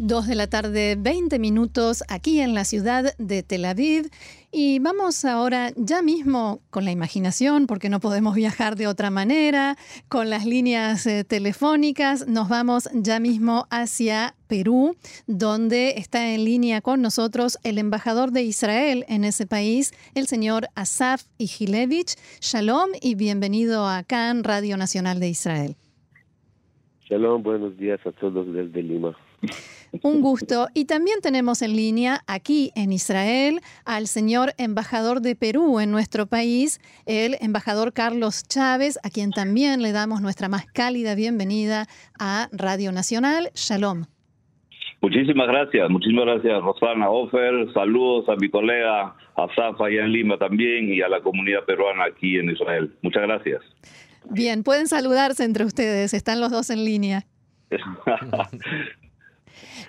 Dos de la tarde, 20 minutos aquí en la ciudad de Tel Aviv. Y vamos ahora ya mismo con la imaginación, porque no podemos viajar de otra manera, con las líneas eh, telefónicas, nos vamos ya mismo hacia Perú, donde está en línea con nosotros el embajador de Israel en ese país, el señor Asaf Igilevich. Shalom y bienvenido a CAN, Radio Nacional de Israel. Shalom, buenos días a todos desde Lima. Un gusto. Y también tenemos en línea aquí en Israel al señor embajador de Perú en nuestro país, el embajador Carlos Chávez, a quien también le damos nuestra más cálida bienvenida a Radio Nacional. Shalom. Muchísimas gracias, muchísimas gracias Rosana Ofer, saludos a mi colega Asaf allá en Lima también y a la comunidad peruana aquí en Israel. Muchas gracias. Bien, pueden saludarse entre ustedes, están los dos en línea.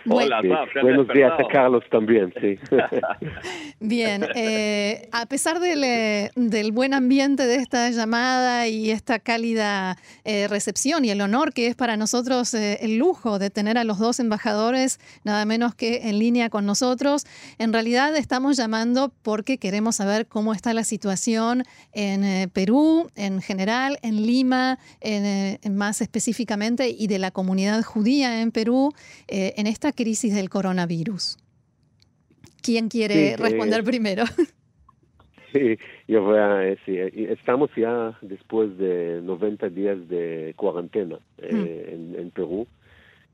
Hola, Buenos días a Carlos también, sí. Bien, eh, a pesar del, eh, del, buen ambiente de esta llamada y esta cálida eh, recepción y el honor que es para nosotros el lujo de tener a los dos embajadores nada menos que en línea con nosotros, en realidad estamos llamando porque queremos saber cómo está la situación en Perú en general, en Lima en, más específicamente y de la comunidad judía en Perú en esta crisis del coronavirus? ¿Quién quiere responder primero? Sí, yo voy a decir, estamos ya después de 90 días de cuarentena eh, mm. en, Perú.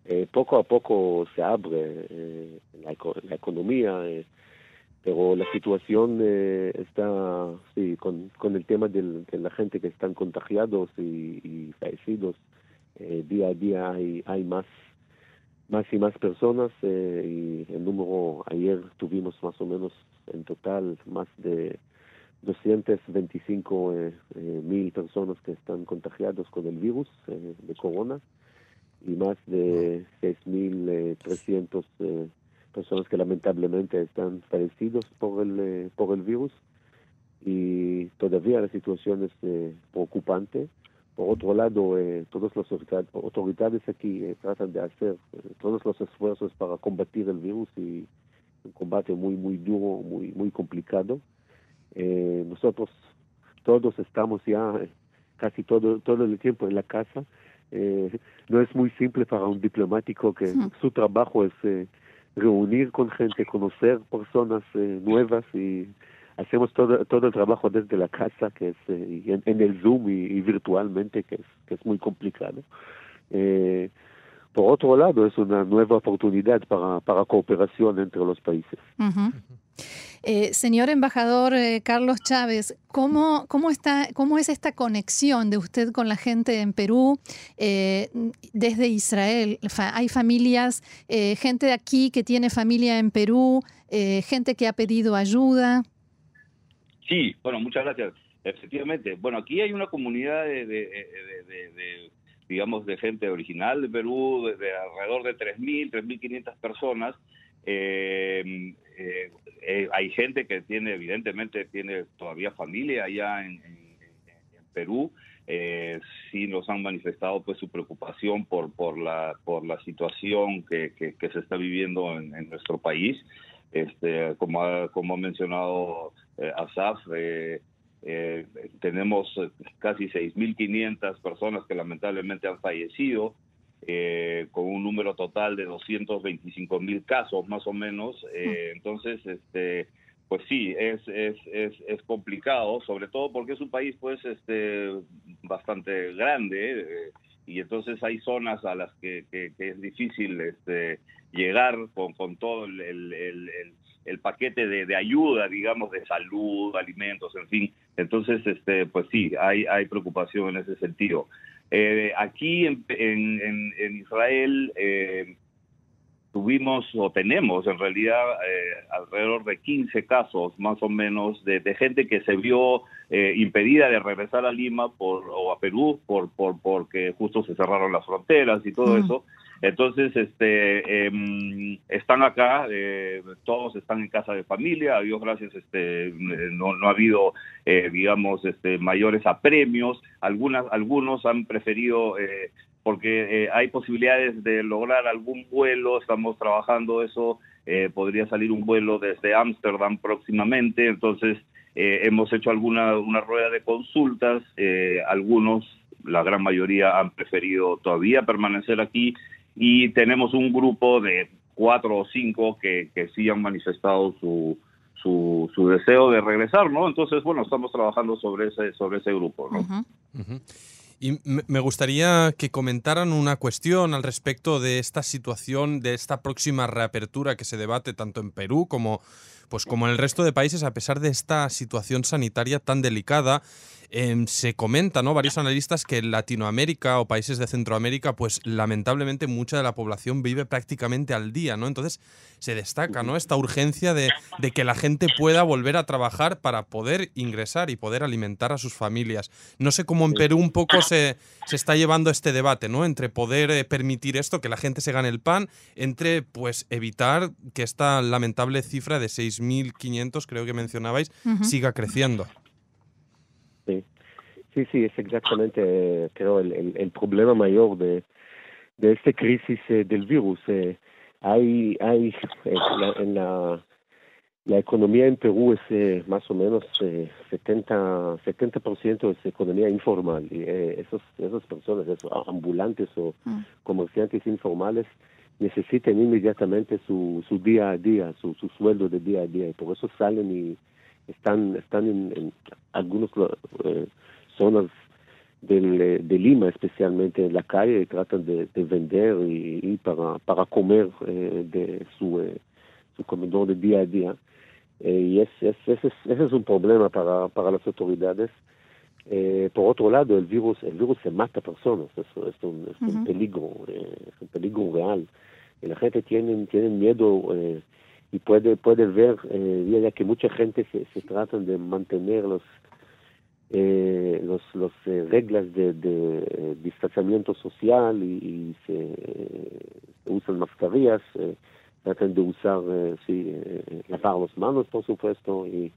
Eh, poco a poco se abre eh, la, economía, pero la situación está, sí, con, con el tema de la gente que están contagiados y, y fallecidos, día a día hay, hay más más y más personas eh, y el número ayer tuvimos más o menos en total más de 225 eh, eh, mil personas que están contagiados con el virus de corona y más de 6.300 personas que lamentablemente están fallecidos por el por el virus. Y todavía la situación es preocupante por otro lado, eh, todas las autoridades aquí eh, tratan de hacer eh, todos los esfuerzos para combatir el virus y un combate muy, muy duro, muy, muy complicado. nosotros todos estamos ya casi todo, todo el tiempo en la casa. no es muy simple para un diplomático que su trabajo es reunir con gente, conocer personas nuevas y hacemos todo, todo el trabajo desde la casa, que es eh, en, el Zoom y, virtualmente, que es, que es muy complicado. Eh, por otro lado, es una nueva oportunidad para, para cooperación entre los países. Eh, señor embajador Carlos Chávez, ¿cómo, cómo, está, ¿cómo es esta conexión de usted con la gente en Perú desde Israel? hay familias, gente de aquí que tiene familia en Perú, gente que ha pedido ayuda. Sí, bueno, muchas gracias. Efectivamente, bueno, aquí hay una comunidad de, digamos, de gente original de Perú, de, alrededor de 3.000, 3.500 personas. Eh, eh, eh, hay gente que tiene, evidentemente, tiene todavía familia allá en, Perú. sí nos han manifestado pues su preocupación por, por, la, por la situación que, se está viviendo en, nuestro país. Este, como, ha, como ha mencionado eh, Asaf, eh, eh, tenemos casi 6.500 personas que lamentablemente han fallecido, con un número total de 225.000 casos más o menos. entonces, este, pues sí, es, es, es, es, complicado, sobre todo porque es un país pues este, bastante grande y entonces hay zonas a las que, que, es difícil este, llegar con, con todo el, el, el, paquete de, de, ayuda, digamos, de salud, alimentos, en fin. Entonces, este, pues sí, hay, hay preocupación en ese sentido. Eh, aquí en, en, en Israel eh, tuvimos o tenemos en realidad eh, alrededor de 15 casos más o menos de, gente que se vio eh, impedida de regresar a Lima por, o a Perú por, por porque justo se cerraron las fronteras y todo eso. Entonces, este, em, están acá, eh, todos están en casa de familia, a Dios gracias, este, no, no ha habido, eh, digamos, este, mayores apremios, Algunas, algunos han preferido, eh, porque hay posibilidades de lograr algún vuelo, estamos trabajando eso, podría salir un vuelo desde Ámsterdam próximamente, entonces hemos hecho alguna una rueda de consultas, algunos, la gran mayoría han preferido todavía permanecer aquí, y tenemos un grupo de cuatro o cinco que, que sí han manifestado su, su, su, deseo de regresar, ¿no? Entonces, bueno, estamos trabajando sobre ese, sobre ese grupo, ¿no? Y me gustaría que comentaran una cuestión al respecto de esta situación, de esta próxima reapertura que se debate tanto en Perú como, pues como en el resto de países, a pesar de esta situación sanitaria tan delicada. Em, se comenta, ¿no? Varios analistas que en Latinoamérica o países de Centroamérica, pues lamentablemente mucha de la población vive prácticamente al día, ¿no? Entonces se destaca, ¿no? Esta urgencia de, que la gente pueda volver a trabajar para poder ingresar y poder alimentar a sus familias. No sé cómo en Perú un poco se, se está llevando este debate, ¿no? Entre poder eh, permitir esto, que la gente se gane el pan, entre, pues, evitar que esta lamentable cifra de 6.500, creo que mencionabais, siga creciendo. Sí, sí, es exactamente, creo, el, el, problema mayor de, de esta crisis eh, del virus. Eh, hay, hay en la, la, economía en Perú es eh, más o menos eh, 70%, 70 es economía informal. Y esos, esas personas, esos ambulantes o mm. comerciantes informales, necesitan inmediatamente su, su día a día, su, su sueldo de día a día. Y por eso salen y están, están en, en algunos zonas del, de Lima, especialmente en la calle, y tratan de, de vender y, y, para, para comer eh, de su, eh, su comedor de día a día. Eh, y es, es, ese, es, ese es un problema para, para las autoridades. Eh, por otro lado, el virus, el virus se mata a personas, eso es un, es un peligro, eh, es un peligro real. Y la gente tiene, tiene miedo eh, y puede, puede ver, eh, ya que mucha gente se, se tratan de mantener los eh, los, los eh, reglas de, de eh, distanciamiento social y, se, usan mascarillas, tratan de usar, sí, lavar las manos, por supuesto, y,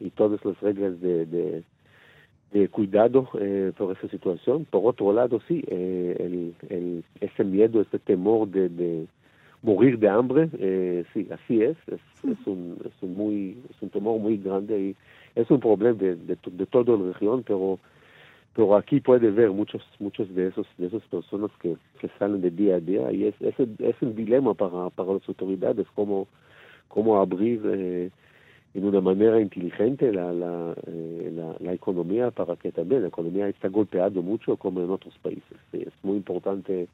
y todas las reglas de, de, de cuidado por esa situación. Por otro lado, sí, el, el, ese miedo, ese temor de, de morir de hambre, sí, así es, es, es, un, es, un muy, es un temor muy grande y es un problema de, de, de toda la región, pero pero aquí puede ver muchos muchos de esos de esas personas que, que salen de día a día y es es, es un dilema para, para las autoridades cómo cómo abrir eh, en una manera inteligente la, la, eh, la, economía para que también la economía está golpeada mucho como en otros países. Es muy importante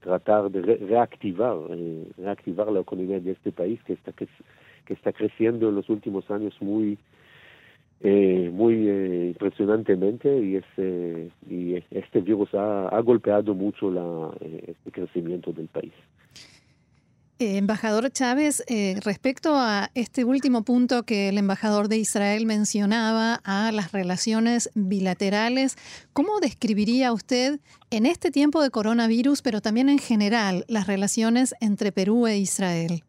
tratar de reactivar eh, reactivar la economía de este país que está que está creciendo en los últimos años muy eh, muy eh, impresionantemente y este, este virus ha, golpeado mucho la, eh, el crecimiento del país. Embajador Chávez, respecto a este último punto que el embajador de Israel mencionaba, a las relaciones bilaterales, ¿cómo describiría usted en este tiempo de coronavirus, pero también en general, las relaciones entre Perú e Israel?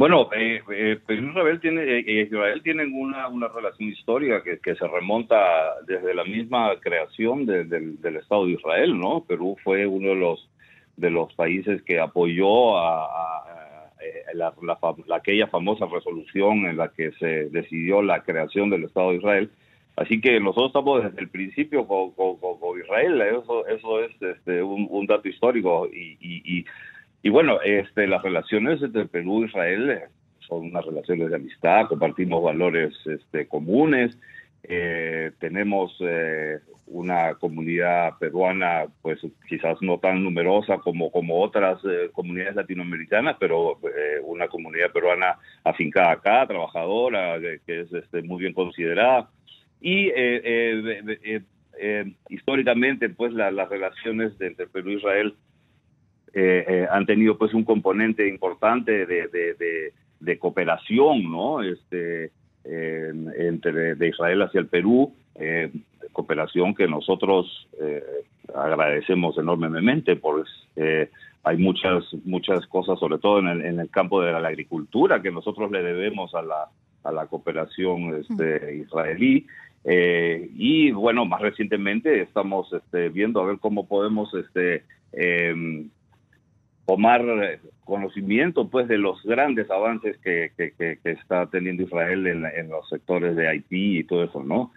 Bueno, eh, eh, Perú y Israel, tiene, eh, tienen una, relación histórica que, se remonta desde la misma creación del Estado de Israel, ¿no? Perú fue uno de los de los países que apoyó a, la, aquella famosa resolución en la que se decidió la creación del Estado de Israel. Así que nosotros estamos desde el principio con, Israel, eso, eso es este, un, un dato histórico y, y, y y bueno, este, las relaciones entre Perú e Israel eh, son unas relaciones de amistad, compartimos valores este, comunes, eh, tenemos eh, una comunidad peruana, pues quizás no tan numerosa como, como otras comunidades latinoamericanas, pero una comunidad peruana afincada acá, trabajadora, que es este, muy bien considerada. Y históricamente, pues las relaciones entre Perú e Israel eh, eh, han tenido pues un componente importante de, de, de, cooperación, ¿no? Este, entre de Israel hacia el Perú, eh, cooperación que nosotros agradecemos enormemente, pues hay muchas muchas cosas, sobre todo en el, en el campo de la agricultura, que nosotros le debemos a la, a la cooperación este, israelí. Eh, y bueno, más recientemente estamos este, viendo a ver cómo podemos este, em, tomar conocimiento pues de los grandes avances que, que, está teniendo Israel en, en, los sectores de Haití y todo eso, ¿no?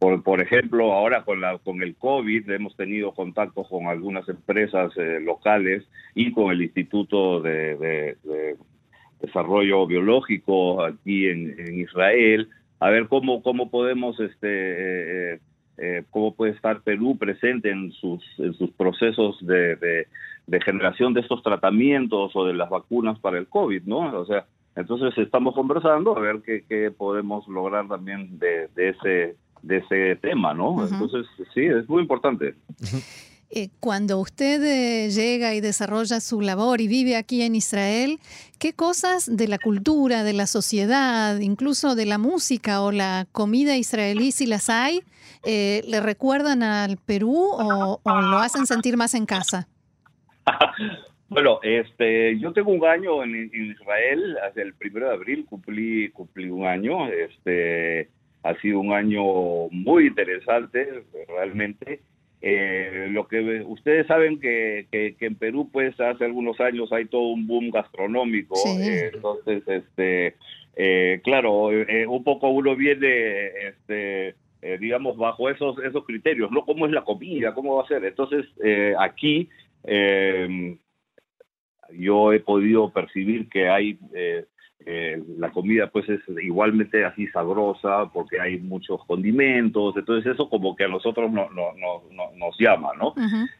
Por, por ejemplo, ahora con, la, con el COVID hemos tenido contacto con algunas empresas eh, locales y con el Instituto de, Desarrollo Biológico aquí en, Israel, a ver cómo, cómo podemos, este, eh, eh, cómo puede estar Perú presente en sus, en sus procesos de, generación de estos tratamientos o de las vacunas para el COVID, ¿no? O sea, entonces estamos conversando a ver qué, qué podemos lograr también de, de ese de ese tema, ¿no? Entonces, sí, es muy importante. Eh, cuando usted eh, llega y desarrolla su labor y vive aquí en Israel, ¿qué cosas de la cultura, de la sociedad, incluso de la música o la comida israelí, si las hay, eh, le recuerdan al Perú o, lo hacen sentir más en casa? Bueno, este, yo tengo un año en, Israel, hace el primero de abril cumplí, cumplí un año, este, ha sido un año muy interesante, realmente. Eh, lo que ustedes saben que, que, en Perú, pues hace algunos años hay todo un boom gastronómico. Eh, entonces, este, eh, claro, un poco uno viene, este, digamos, bajo esos esos criterios, ¿no? ¿Cómo es la comida? ¿Cómo va a ser? Entonces, aquí yo he podido percibir que hay eh, la comida pues es igualmente así sabrosa porque hay muchos condimentos, entonces eso como que a nosotros no, no, no, nos llama, ¿no?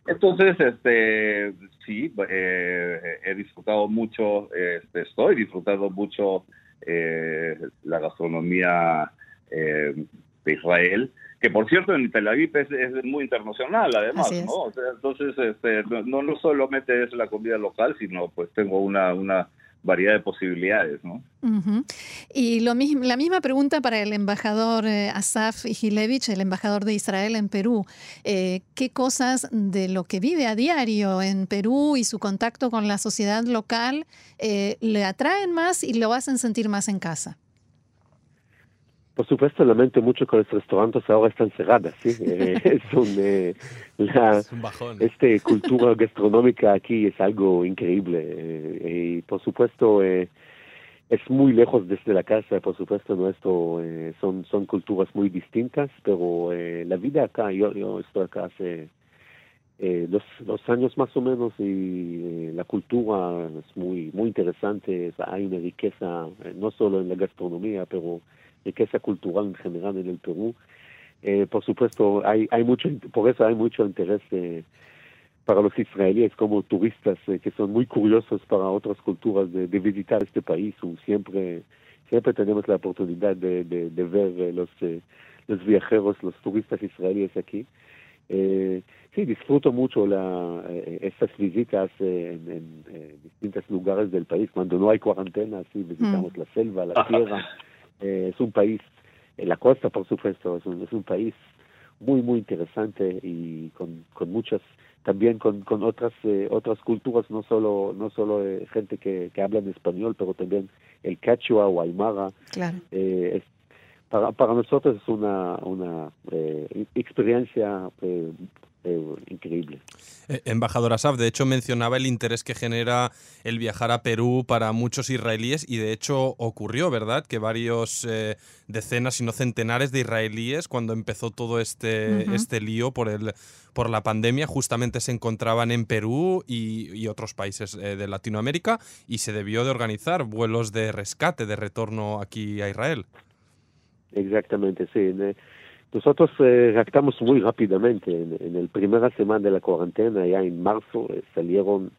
Entonces, este, sí, eh, he disfrutado mucho, este, estoy disfrutando mucho eh, la gastronomía de Israel, que por cierto en Tel Aviv es, muy internacional además, ¿no? entonces, este, no, no solamente es la comida local, sino pues tengo una, una variedad de posibilidades, ¿no? Y lo la misma pregunta para el embajador eh, Asaf Igilevich, el embajador de Israel en Perú. Eh, ¿Qué cosas de lo que vive a diario en Perú y su contacto con la sociedad local eh, le atraen más y lo hacen sentir más en casa? Por supuesto, lamento mucho que los restaurantes ahora están cerrados, ¿sí? Eh, es un, eh, la, Este, cultura gastronómica aquí es algo increíble. Eh, y por supuesto, es muy lejos desde la casa, por supuesto, nuestro, son, son culturas muy distintas, pero la vida acá, yo, yo estoy acá hace dos, dos años más o menos y la cultura es muy, muy interesante, hay una riqueza, no solo en la gastronomía, pero riqueza cultural en general en el Perú. Eh, por supuesto, hay, hay mucho, por eso hay mucho interés eh, para los israelíes como turistas eh, que son muy curiosos para otras culturas de, visitar este país. Siempre, siempre tenemos la oportunidad de, de, ver los, los viajeros, los turistas israelíes aquí. sí, disfruto mucho la, estas visitas en, distintos lugares del país. Cuando no hay cuarentena, sí, visitamos mm. la selva, la tierra. Eh, es un país, en la costa por supuesto, es un, es un país muy, muy interesante y con, con muchas, también con, con otras eh, otras culturas, no solo no solo eh, gente que, que habla en español, pero también el quechua o aymara. Claro. es, para, para nosotros es una, una experiencia eh, increíble. Eh, embajador Asaf, de hecho mencionaba el interés que genera el viajar a Perú para muchos israelíes y de hecho ocurrió, ¿verdad? Que varios eh, decenas, si no centenares de israelíes, cuando empezó todo este, este lío por, el, por la pandemia, justamente se encontraban en Perú y, otros países de Latinoamérica y se debió de organizar vuelos de rescate, de retorno aquí a Israel. Exactamente, sí. Nosotros eh, reactamos muy rápidamente. En, la primera semana de la cuarentena, ya en marzo, eh, salieron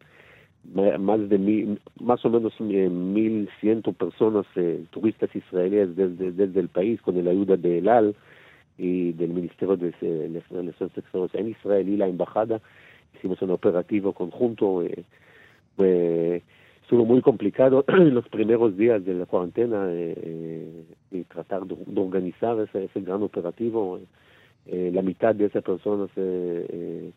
más de mil, más o menos eh, mil ciento personas, eh, turistas israelíes desde, desde el país, con la ayuda de ELAL y del Ministerio de, Relaciones Exteriores en Israel y la Embajada. Hicimos un operativo conjunto. Eh, estuvo muy complicado los primeros días de la cuarentena eh, y tratar de, organizar ese, gran operativo. Eh, la mitad de esas personas eh, eh,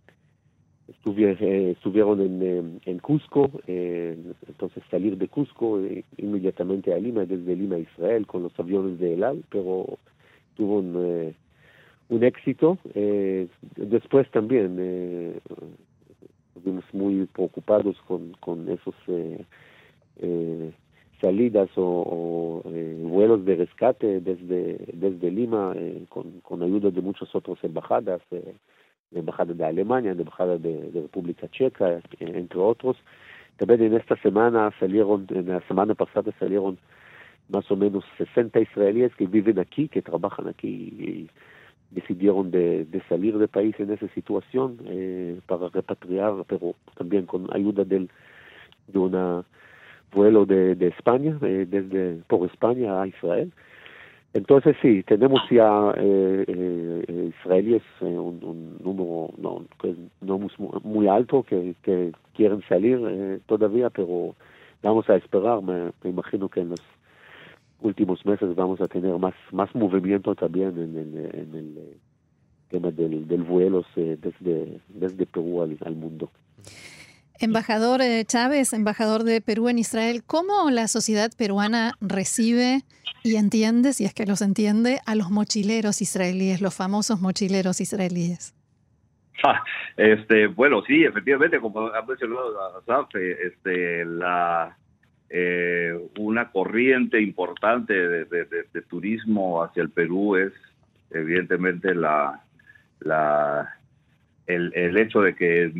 estuvieron en, en Cusco, entonces salir de Cusco inmediatamente a Lima, desde Lima a Israel con los aviones de El pero tuvo un, un éxito. después también estuvimos muy preocupados con, con esos salidas o, eh, vuelos de rescate desde, desde Lima eh, con, con ayuda de muchas otras embajadas, eh, la embajada de Alemania, la embajada de, República Checa, entre otros. También en esta semana salieron, en la semana pasada salieron más o menos 60 israelíes que viven aquí, que trabajan aquí y decidieron de, de salir del país en esa situación para repatriar, pero también con ayuda del, de una vuelo de, de España, desde por España a Israel. Entonces sí, tenemos ya eh, eh, israelíes, eh, un, número no, no muy, alto que, que quieren salir eh, todavía, pero vamos a esperar. Me, imagino que en los últimos meses vamos a tener más, más movimiento también en, en, el tema del, del vuelo desde, desde Perú al, al mundo. Embajador eh, Chávez, embajador de Perú en Israel, ¿cómo la sociedad peruana recibe y entiende, si es que los entiende, a los mochileros israelíes, los famosos mochileros israelíes? Ah, este, bueno, sí, efectivamente, como ha mencionado Asaf, eh, este, la, eh, una corriente importante de, turismo hacia el Perú es evidentemente la, la el, hecho de que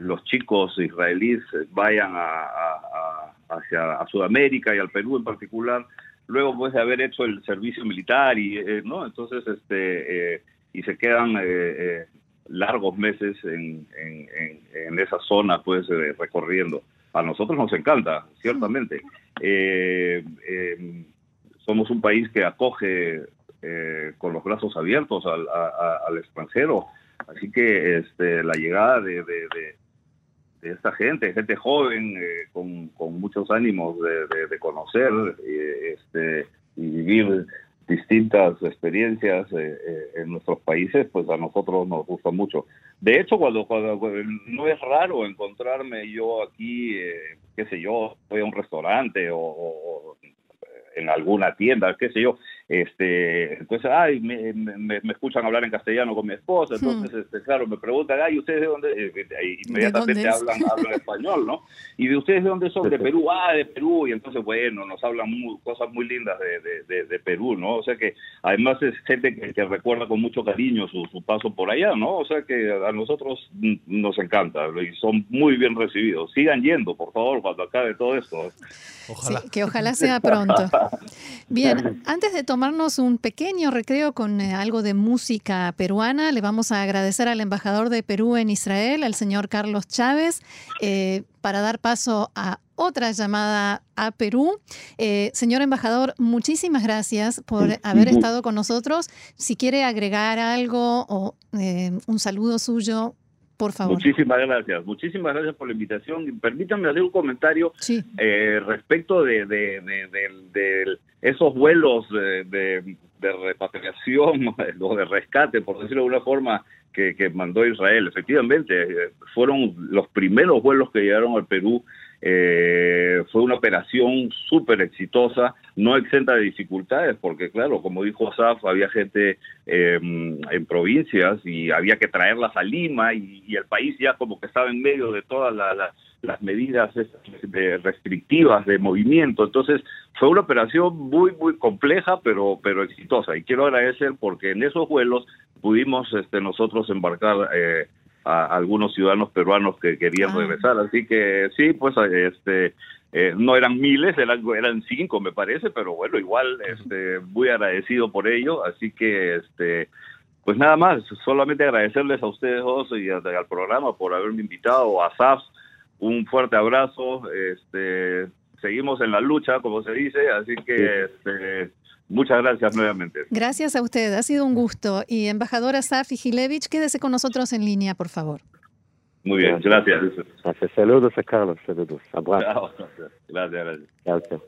los chicos israelíes vayan a, hacia Sudamérica y al Perú en particular, luego pues, de haber hecho el servicio militar y eh, no entonces este eh, y se quedan eh, largos meses en, en, esa zona pues recorriendo a nosotros nos encanta ciertamente. Somos un país que acoge con los brazos abiertos al, al extranjero. Así que este la llegada de esta gente, gente joven, eh, con, con, muchos ánimos de, de, conocer eh, este, y vivir distintas experiencias eh, en nuestros países, pues a nosotros nos gusta mucho. De hecho, cuando, cuando no es raro encontrarme yo aquí, qué sé yo, voy a un restaurante o en alguna tienda, qué sé yo, este, entonces, ay, me, me, escuchan hablar en castellano con mi esposa, hmm. entonces, este, claro, me preguntan, ay, ¿ustedes de dónde? Eh, inmediatamente hablan, hablan español, ¿no? Y de ustedes de dónde son, de Perú, ah, de Perú, y entonces, bueno, nos hablan cosas muy lindas de, de, Perú, ¿no? O sea que además es gente que, recuerda con mucho cariño su, su, paso por allá, ¿no? O sea que a nosotros nos encanta y son muy bien recibidos. Sigan yendo, por favor, cuando acabe todo esto. Ojalá. que ojalá sea pronto. Bien, antes de tomarnos un pequeño recreo con eh, algo de música peruana, le vamos a agradecer al embajador de Perú en Israel, al señor Carlos Chávez, eh, para dar paso a otra llamada a Perú. Eh, señor embajador, muchísimas gracias por haber estado con nosotros. Si quiere agregar algo o un saludo suyo, por favor. Muchísimas gracias, muchísimas gracias por la invitación. Permítanme hacer un comentario eh, respecto de, de, esos vuelos de, repatriación o de rescate, por decirlo de alguna forma, que, que mandó Israel. Efectivamente, eh, fueron los primeros vuelos que llegaron al Perú eh, fue una operación súper exitosa, no exenta de dificultades, porque claro, como dijo Asaf, había gente eh, en provincias y había que traerlas a Lima y, el país ya como que estaba en medio de todas las medidas restrictivas de movimiento. Entonces fue una operación muy, muy compleja, pero, pero exitosa. Y quiero agradecer porque en esos vuelos pudimos este, nosotros embarcar eh, a algunos ciudadanos peruanos que querían ah. regresar. Así que sí, pues este eh, no eran miles, eran, eran cinco me parece, pero bueno, igual este, muy agradecido por ello. Así que este pues nada más, solamente agradecerles a ustedes dos y al programa por haberme invitado, a SAF, un fuerte abrazo, este seguimos en la lucha, como se dice, así que este Muchas gracias nuevamente. Gracias a usted, ha sido un gusto. Y embajadora Safi Gilevich, quédese con nosotros en línea, por favor. Muy bien, gracias. Saludos a Carlos, saludos. Abrazo. Gracias, gracias.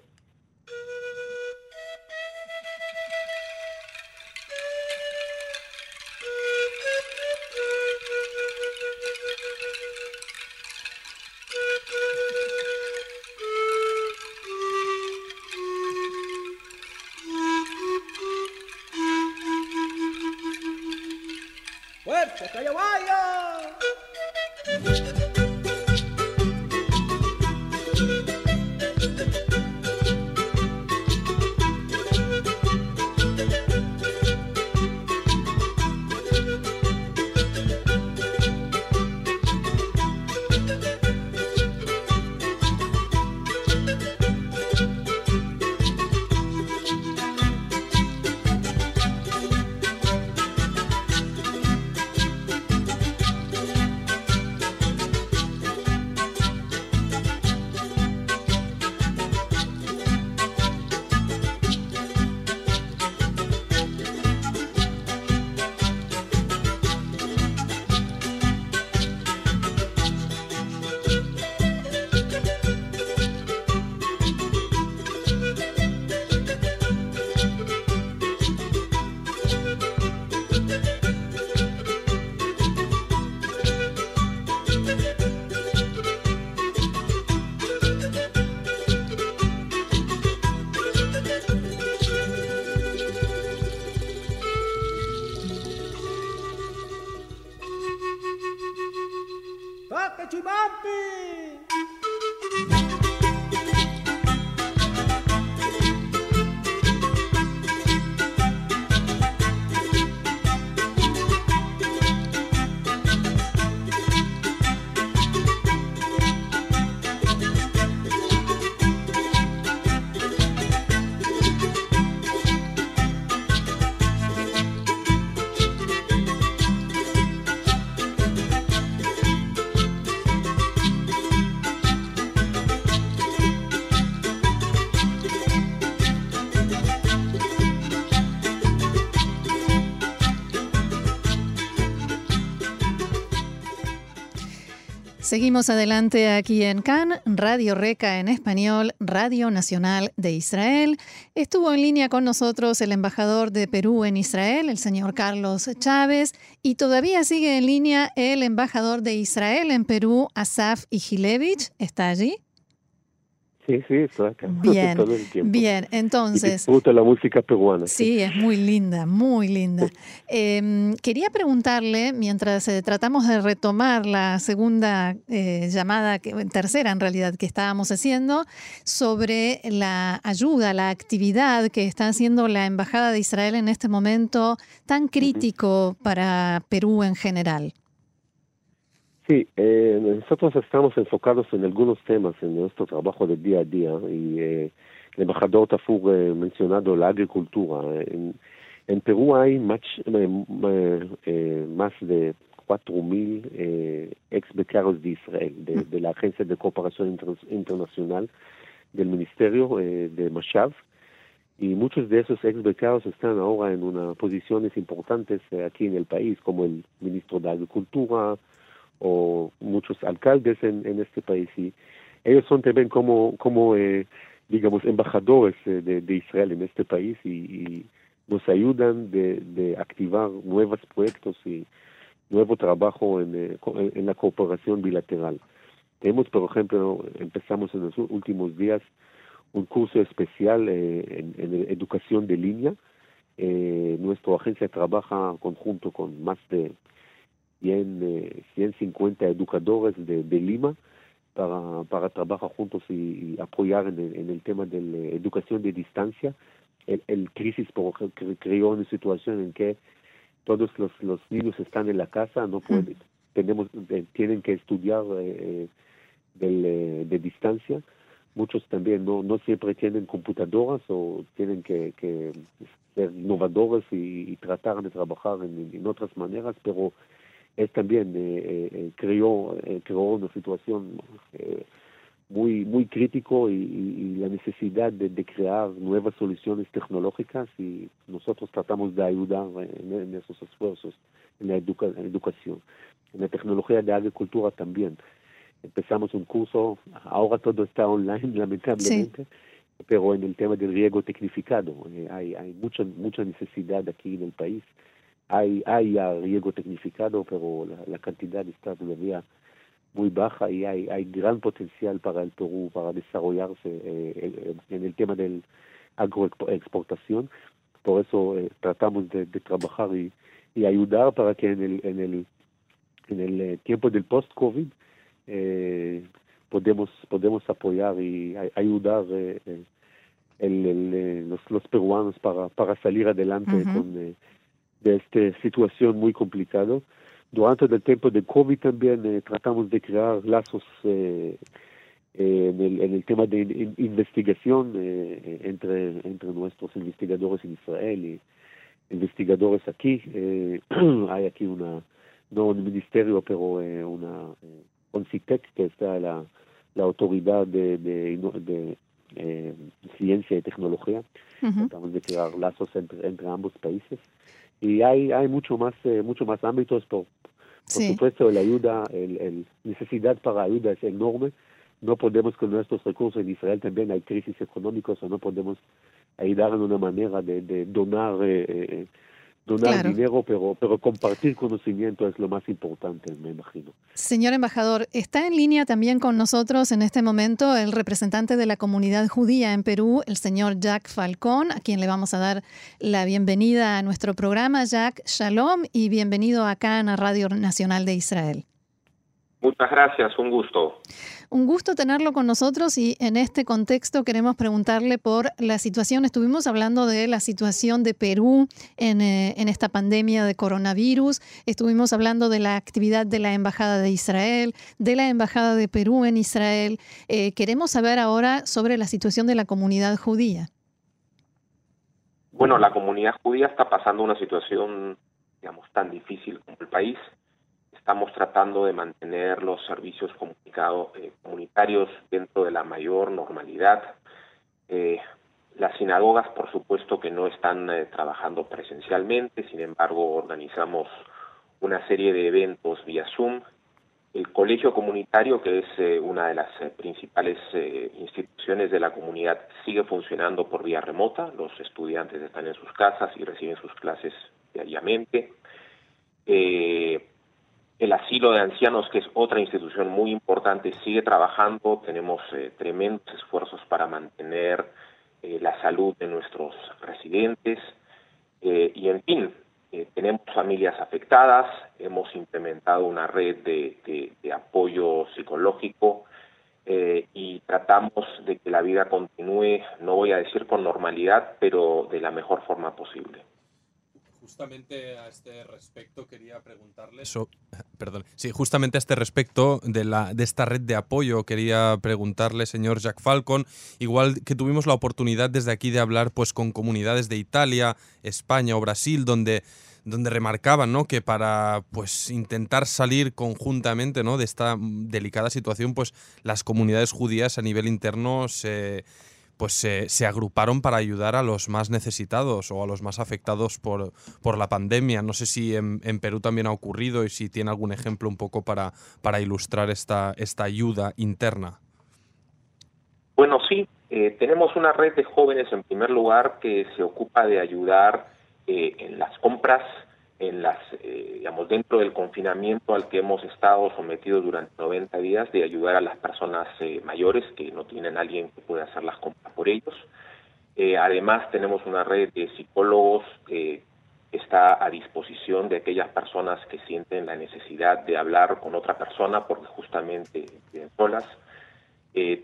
Seguimos adelante aquí en Cannes, Radio Reca en español, Radio Nacional de Israel. Estuvo en línea con nosotros el embajador de Perú en Israel, el señor Carlos Chávez, y todavía sigue en línea el embajador de Israel en Perú, Asaf Igilevich. ¿Está allí? Sí, sí, Bien, todo el tiempo. bien, Y entonces... disfruto la música peruana. Sí, es muy linda, muy linda. Eh, quería preguntarle, mientras eh, tratamos de retomar la segunda eh, llamada, que, tercera en realidad, que estábamos haciendo, sobre la ayuda, la actividad que está haciendo la Embajada de Israel en este momento tan crítico para Perú en general. Sí, eh, nosotros estamos enfocados en algunos temas en nuestro trabajo de día a día y eh, el embajador Tafur eh, mencionado la agricultura. En, en Perú hay más, eh, eh, más de 4.000 eh, ex becarios de Israel, de, de la Agencia de Cooperación Inter- Internacional del Ministerio eh, de Mashav. Y muchos de esos ex becarios están ahora en unas posiciones importantes aquí en el país, como el ministro de Agricultura, o muchos alcaldes en, en este país y ellos son también como como eh, digamos embajadores eh, de, de Israel en este país y, nos ayudan de, de activar nuevos proyectos y nuevo trabajo en, eh, co- en la cooperación bilateral. Tenemos, por ejemplo, empezamos en los últimos días un curso especial eh, en, en educación de línea. Nuestra agencia trabaja conjunto con más de 100, eh, 150 educadores de, de Lima para, para trabajar juntos y, y apoyar en el, en el tema de la educación de distancia. El, el crisis por creó una situación en que todos los, los niños están en la casa, no pueden, tenemos, eh, tienen que estudiar eh, eh, de distancia. Muchos también no, no siempre tienen computadoras o tienen que, que ser innovadores y, y tratar de trabajar en, en otras maneras, pero es también eh, eh, creó, eh, creó una situación eh, muy muy crítico y, y- y la necesidad de, de crear nuevas soluciones tecnológicas y nosotros tratamos de ayudar en, en esos esfuerzos en la educa- en la educación. En la tecnología de agricultura también. Empezamos un curso, ahora todo está online lamentablemente, pero en el tema del riego tecnificado eh, hay, hay mucha, mucha necesidad aquí en el país hay, hay riego tecnificado, pero la, la cantidad está todavía muy baja y hay, hay gran potencial para el Perú para desarrollarse eh, en, el tema del agroexportación. Por eso eh, tratamos de, de trabajar y, y ayudar para que en el, en el, en el tiempo del post-COVID podemos, podemos apoyar y ayudar el, los, los, peruanos para, para salir adelante con de esta situación muy complicada. Durante el tiempo de COVID también tratamos de crear lazos en, el, en el tema de investigación eh, entre, entre nuestros investigadores en Israel y investigadores aquí. Eh, hay aquí una, no un ministerio, pero eh, una CITEC, que está la, la autoridad de, de, ciencia y tecnología. Tratamos de crear lazos entre, entre ambos países. Y hay, hay mucho más mucho más ámbitos, por, por supuesto, la ayuda, el, el necesidad para ayuda es enorme. No podemos con nuestros recursos en Israel también hay crisis económicas o no podemos ayudar en una manera de, de donar eh, donar dinero, pero, pero compartir conocimiento es lo más importante, me imagino. Señor embajador, está en línea también con nosotros en este momento el representante de la comunidad judía en Perú, el señor Jack Falcón, a quien le vamos a dar la bienvenida a nuestro programa. Jack, shalom y bienvenido acá en la Radio Nacional de Israel. Muchas gracias, un gusto. Un gusto tenerlo con nosotros y en este contexto queremos preguntarle por la situación. Estuvimos hablando de la situación de Perú en, eh, esta pandemia de coronavirus. Estuvimos hablando de la actividad de la Embajada de Israel, de la Embajada de Perú en Israel. Eh, queremos saber ahora sobre la situación de la comunidad judía. Bueno, la comunidad judía está pasando una situación, digamos, tan difícil como el país estamos tratando de mantener los servicios eh, comunitarios dentro de la mayor normalidad. Eh, las sinagogas, por supuesto, que no están eh, trabajando presencialmente, sin embargo, organizamos una serie de eventos vía Zoom. El colegio comunitario, que es una de las principales instituciones de la comunidad, sigue funcionando por vía remota. Los estudiantes están en sus casas y reciben sus clases diariamente. El asilo de ancianos, que es otra institución muy importante, sigue trabajando. Tenemos eh, tremendos esfuerzos para mantener eh, la salud de nuestros residentes. Eh, y en fin, tenemos familias afectadas, hemos implementado una red de, de apoyo psicológico y tratamos de que la vida continúe, no voy a decir con normalidad, pero de la mejor forma posible. Justamente a este respecto quería preguntarle perdón, sí, justamente a este respecto de, la, de esta red de apoyo quería preguntarle, señor Jack Falcon, igual que tuvimos la oportunidad desde aquí de hablar pues con comunidades de Italia, España o Brasil, donde donde remarcaban ¿no? que para pues intentar salir conjuntamente ¿no? de esta delicada situación, pues las comunidades judías a nivel interno se, pues se, agruparon para ayudar a los más necesitados o a los más afectados por, por la pandemia. No sé si en, Perú también ha ocurrido y si tiene algún ejemplo un poco para, para ilustrar esta, esta ayuda interna. Bueno, sí, eh, tenemos una red de jóvenes en primer lugar que se ocupa de ayudar eh, en las compras, en las, eh, digamos, dentro del confinamiento al que hemos estado sometidos durante 90 días, de ayudar a las personas eh, mayores que no tienen alguien que pueda hacer las compras por ellos. Eh, además, tenemos una red de psicólogos que está a disposición de aquellas personas que sienten la necesidad de hablar con otra persona porque justamente viven solas.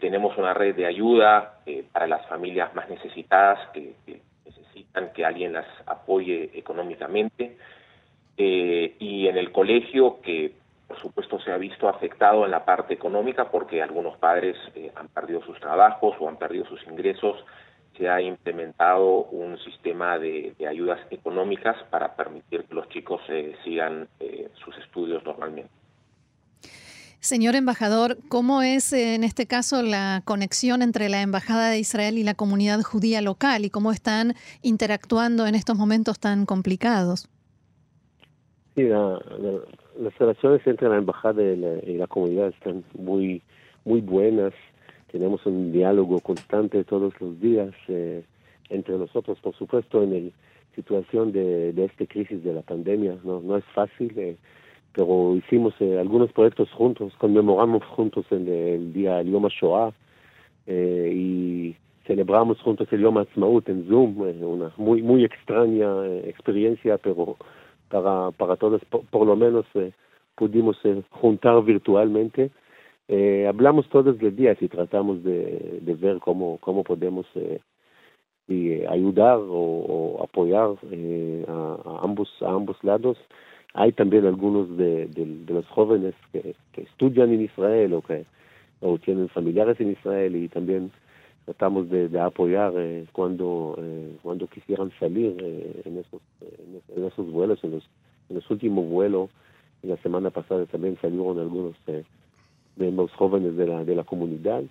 tenemos una red de ayuda para las familias más necesitadas que necesitan que alguien las apoye económicamente. Eh, y en el colegio que por supuesto se ha visto afectado en la parte económica porque algunos padres eh, han perdido sus trabajos o han perdido sus ingresos, se ha implementado un sistema de, ayudas económicas para permitir que los chicos eh, sigan sus estudios normalmente. Señor embajador, ¿cómo es en este caso la conexión entre la Embajada de Israel y la comunidad judía local y cómo están interactuando en estos momentos tan complicados? Sí, las relaciones entre la embajada y la, comunidad están muy, muy buenas. Tenemos un diálogo constante todos los días eh, entre nosotros. Por supuesto, en la situación de, de esta crisis de la pandemia, no, no es fácil, eh, pero hicimos eh, algunos proyectos juntos, conmemoramos juntos el, el día el Yom HaShoah y celebramos juntos el Yom HaAtzmaut en Zoom, una muy, muy extraña experiencia, pero para, para todos, por, lo menos pudimos juntar virtualmente. hablamos todos los días y tratamos de, ver cómo, cómo podemos y ayudar o, apoyar a, ambos a ambos lados hay también algunos de, los jóvenes que, estudian en Israel o que o tienen familiares en Israel y también tratamos de, apoyar eh, cuando eh, cuando quisieran salir eh, en esos en, esos vuelos en los en los últimos vuelos en la semana pasada también salieron algunos de los jóvenes de la de la comunidad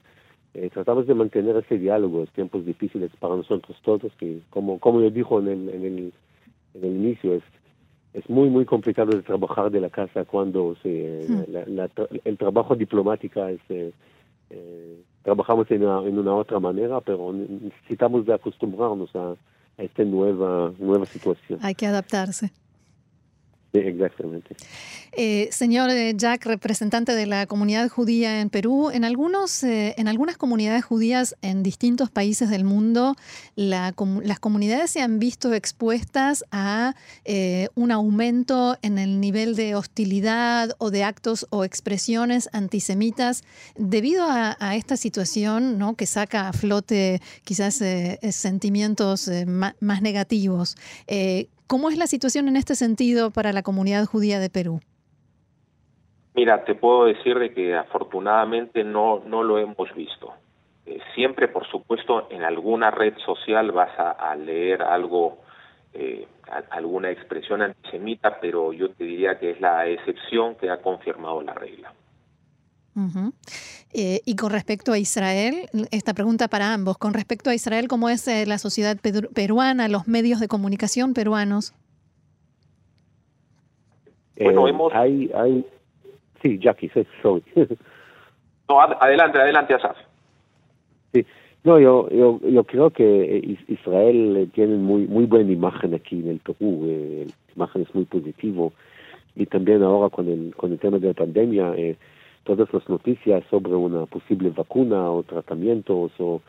tratamos de mantener ese diálogo en tiempos difíciles para nosotros todos que como como yo dijo en el en el en el inicio es es muy, muy complicado de trabajar de la casa cuando se, hmm. el trabajo diplomático es... Eh, trabajamos en una, en una otra manera, pero necesitamos de acostumbrarnos a, a esta nueva, nueva situación. Hay que adaptarse. Exactamente. Eh, señor eh, Jack, representante de la comunidad judía en Perú, en, algunos, eh, en algunas comunidades judías en distintos países del mundo, las comunidades se han visto expuestas a un aumento en el nivel de hostilidad o de actos o expresiones antisemitas debido a, esta situación ¿no? que saca a flote quizás sentimientos más negativos. ¿Cómo es la situación en este sentido para la comunidad judía de Perú? Mira, te puedo decir de que afortunadamente no, no lo hemos visto. Eh, siempre, por supuesto, en alguna red social vas a, leer algo, eh, alguna expresión antisemita, pero yo te diría que es la excepción que ha confirmado la regla. Eh, y con respecto a Israel, esta pregunta para ambos, con respecto a Israel, ¿cómo es eh, la sociedad peruana, los medios de comunicación peruanos? Bueno, eh, hemos... Hay, hay... Sí, Jackie, sorry. no, adelante, adelante, Asaf. Sí, no, yo, yo, yo creo que Israel tiene muy, muy buena imagen aquí en el Perú, la imagen es muy positivo y también ahora con el, con el tema de la pandemia, eh, todas las noticias sobre una posible vacuna o tratamientos o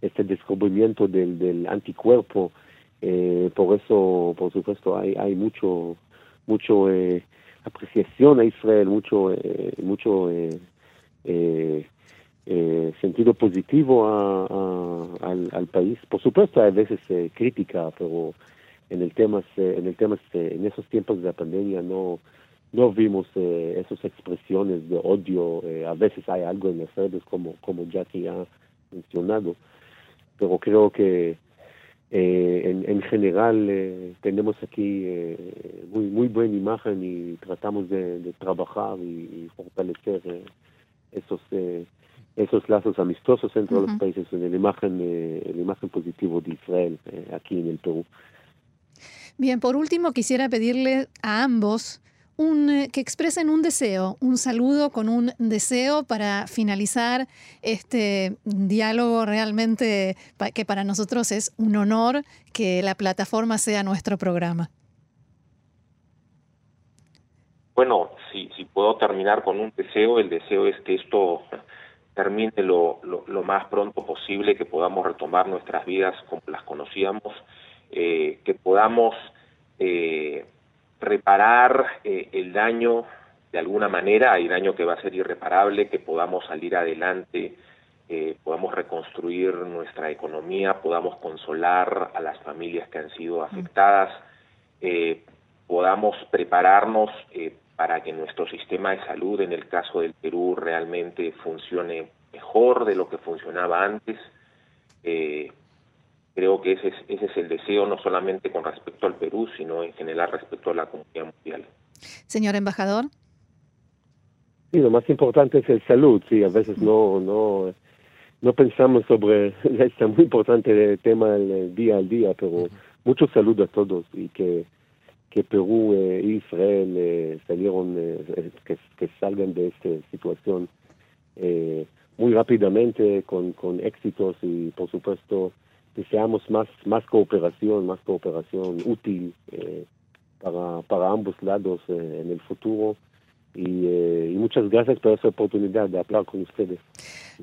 este descubrimiento del, del anticuerpo. Eh, por eso, por supuesto, hay, hay mucho, mucho eh, apreciación a Israel, mucho, eh, mucho eh, eh, sentido positivo a, al, país. Por supuesto, hay veces crítica, pero en el tema, en el tema, en esos tiempos de la pandemia no no vimos eh, esas expresiones de odio. Eh, a veces hay algo en las redes, como, como Jackie ha mencionado, pero creo que eh, en, en, general eh, tenemos aquí eh, muy, muy buena imagen y tratamos de, de trabajar y, y fortalecer eh, esos esos lazos amistosos entre los países en la imagen, la imagen positiva de Israel aquí en el Perú. Bien, por último quisiera pedirle a ambos eh, que expresen un deseo, un saludo con un deseo para finalizar este diálogo realmente que para nosotros es un honor que la plataforma sea nuestro programa. Bueno, si, puedo terminar con un deseo, el deseo es que esto termine lo, lo, más pronto posible, que podamos retomar nuestras vidas como las conocíamos, eh, que podamos eh, reparar eh, el daño de alguna manera, hay daño que va a ser irreparable, que podamos salir adelante, eh, podamos reconstruir nuestra economía, podamos consolar a las familias que han sido afectadas, eh, podamos prepararnos para que nuestro sistema de salud, en el caso del Perú, realmente funcione mejor de lo que funcionaba antes. Creo que ese es, ese es el deseo no solamente con respecto al Perú, sino en general respecto a la comunidad mundial. Señor embajador. Sí, lo más importante es el salud, sí, a veces no, no, no pensamos sobre este muy importante tema del día al día, pero mucho salud a todos y que, que Perú e Israel eh, salieron, eh, que, que, salgan de esta situación eh, muy rápidamente, con, con éxitos y por supuesto deseamos más, más cooperación, más cooperación útil eh, para, para ambos lados eh, en el futuro y, muchas gracias por esa oportunidad de hablar con ustedes.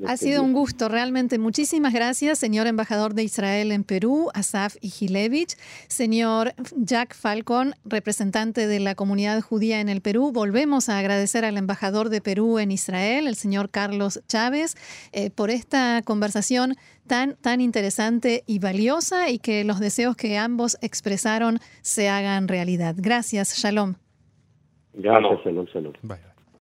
Ha sido un gusto, realmente. Muchísimas gracias, señor embajador de Israel en Perú, Asaf Ijilevich, señor Jack Falcon, representante de la comunidad judía en el Perú. Volvemos a agradecer al embajador de Perú en Israel, el señor Carlos Chávez, eh, por esta conversación tan, tan interesante y valiosa y que los deseos que ambos expresaron se hagan realidad. Gracias, Shalom. Gracias, Shalom, Shalom. Bye.